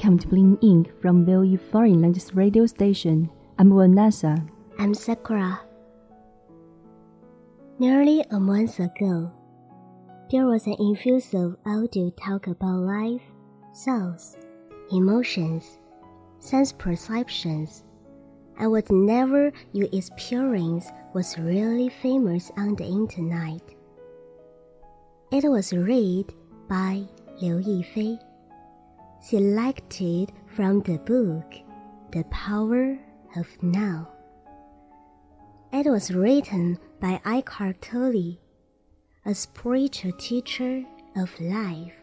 Welcome to Bling Ink from VOE Foreign Language Radio Station. I'm Vanessa. I'm Sakura. Nearly a month ago, there was an effusive audio talk about life, thoughts, emotions, sense perceptions, and what never you experience was really famous on the internet. It was read by Liu Yifei, selected from the book The Power of Now. It was written by Eckhart Tolle, a spiritual teacher of life.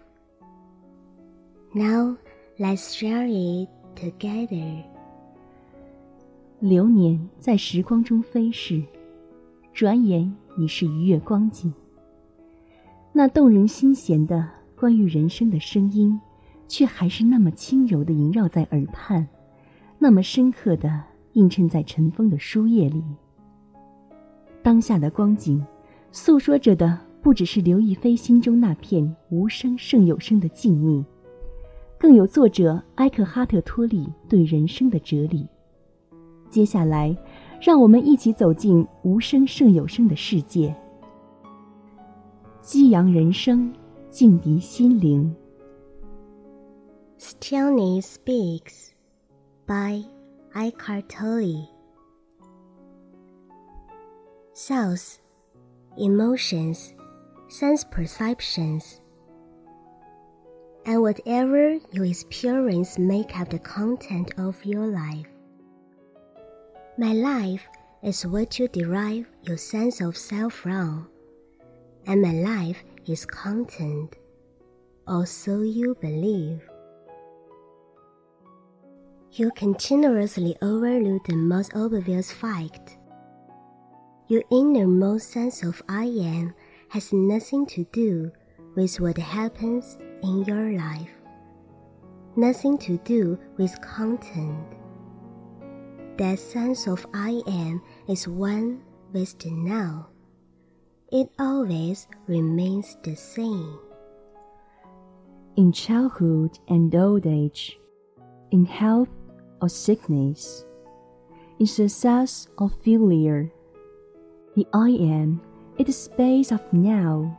Now let's share it together. 流年在时光中飞逝，转眼已是一月光景。那动人心弦的关于人生的声音， 却还是那么轻柔的萦绕在耳畔，那么深刻的映衬在尘封的书页里。当下的光景，诉说着的不只是刘亦菲心中那片无声胜有声的静谧，更有作者埃克哈特·托利对人生的哲理。接下来，让我们一起走进无声胜有声的世界，激扬人生，静涤心灵。Stillness Speaks by Eckhart Tolle. Thoughts, emotions, sense perceptions, and whatever you experience make up the content of your life. My life is what you derive your sense of self from, and my life is content, or so you believe. You continuously overlook the most obvious fact. Your innermost sense of I am has nothing to do with what happens in your life, nothing to do with content. That sense of I am is one with the now. It always remains the same. In childhood and old age, in health or sickness, in success or failure, the I am is the space of now.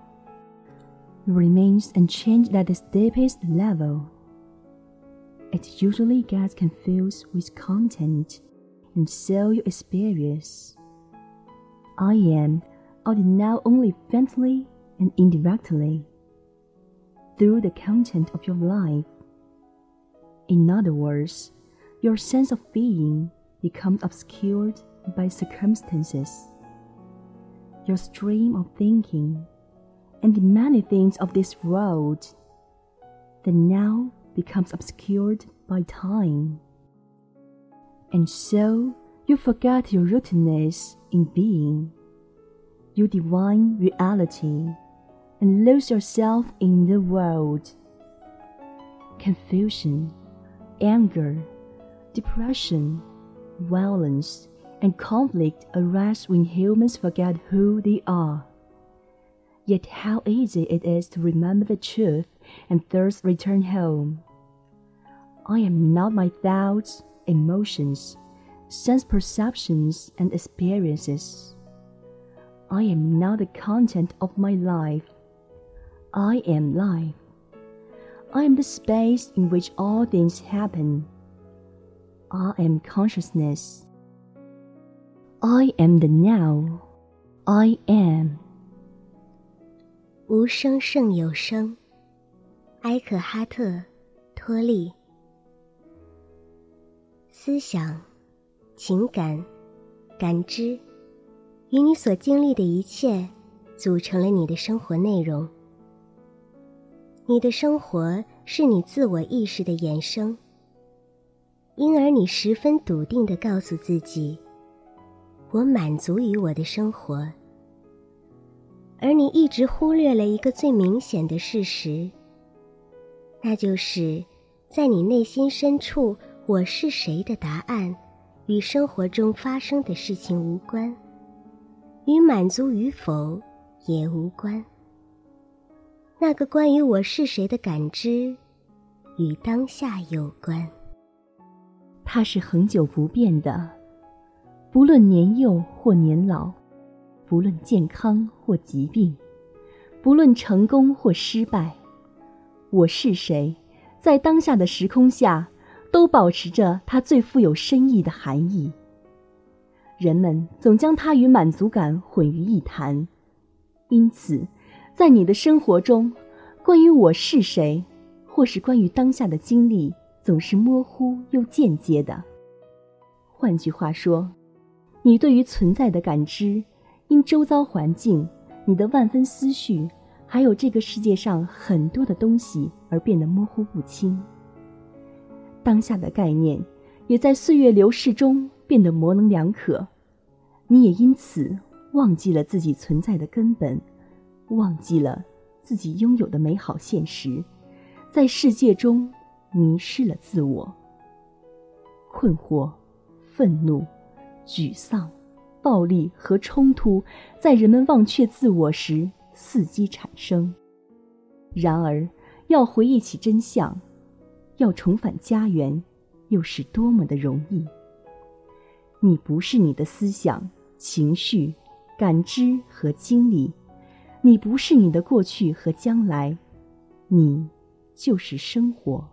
Remains unchanged at its deepest level. It usually gets confused with content, and so you experience. I am the now only faintly and indirectly. through the content of your life. In other words, your sense of being becomes obscured by circumstances. Your stream of thinking and the many things of this world, the now becomes obscured by time. And so you forget your rootedness in being, your divine reality, and lose yourself in the world. Confusion, anger, depression, violence, and conflict arise when humans forget who they are. Yet how easy it is to remember the truth and thus return home. I am not my thoughts, emotions, sense perceptions, and experiences. I am not the content of my life. I am life. I am the space in which all things happen. I am consciousness. I am the now. I am. 无声胜有声，埃克哈特·托利。思想、情感、感知，与你所经历的一切，组成了你的生活内容。你的生活是你自我意识的衍生，因而你十分笃定地告诉自己：“我满足于我的生活。”而你一直忽略了一个最明显的事实，那就是在你内心深处，“我是谁”的答案与生活中发生的事情无关，与满足与否也无关。那个关于“我是谁”的感知与当下有关，它是恒久不变的，不论年幼或年老。不论健康或疾病，不论成功或失败，我是谁，在当下的时空下，都保持着它最富有深意的含义。人们总将它与满足感混于一谈，因此，在你的生活中，关于我是谁，或是关于当下的经历，总是模糊又间接的。换句话说，你对于存在的感知。因周遭环境、你的万分思绪，还有这个世界上很多的东西而变得模糊不清。当下的概念也在岁月流逝中变得模棱两可，你也因此忘记了自己存在的根本，忘记了自己拥有的美好现实，在世界中迷失了自我。困惑、愤怒、沮丧。暴力和冲突在人们忘却自我时伺机产生。然而，要回忆起真相，要重返家园，又是多么的容易！你不是你的思想、情绪、感知和经历，你不是你的过去和将来，你就是生活。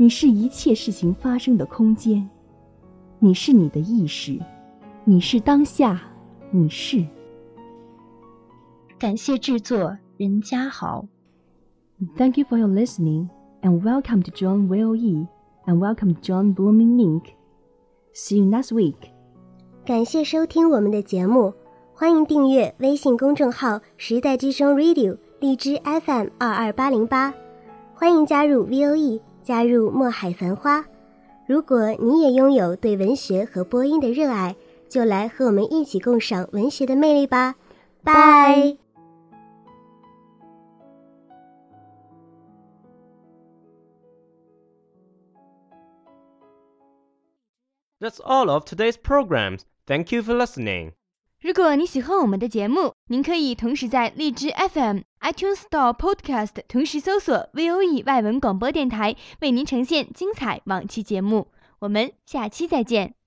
你是一切事情发生的空间，你是你的意识。你是当下，你是。感谢制作任家豪。Thank you for your listening, and welcome to John Will E, and welcome to John Blooming Mink. See you next week. 感谢收听我们的节目，欢迎订阅微信公众号“时代之声 Radio” 荔枝 FM 二二八零八，欢迎加入 VOE，加入墨海繁花。如果你也拥有对文学和播音的热爱。就来和我们一起共赏文学的魅力吧，拜。That's all of today's programs. Thank you for listening. 如果你喜欢我们的节目，您可以同时在荔枝 FM、iTunes Store、Podcast 同时搜索 VOE 外文广播电台，为您呈现精彩往期节目。我们下期再见。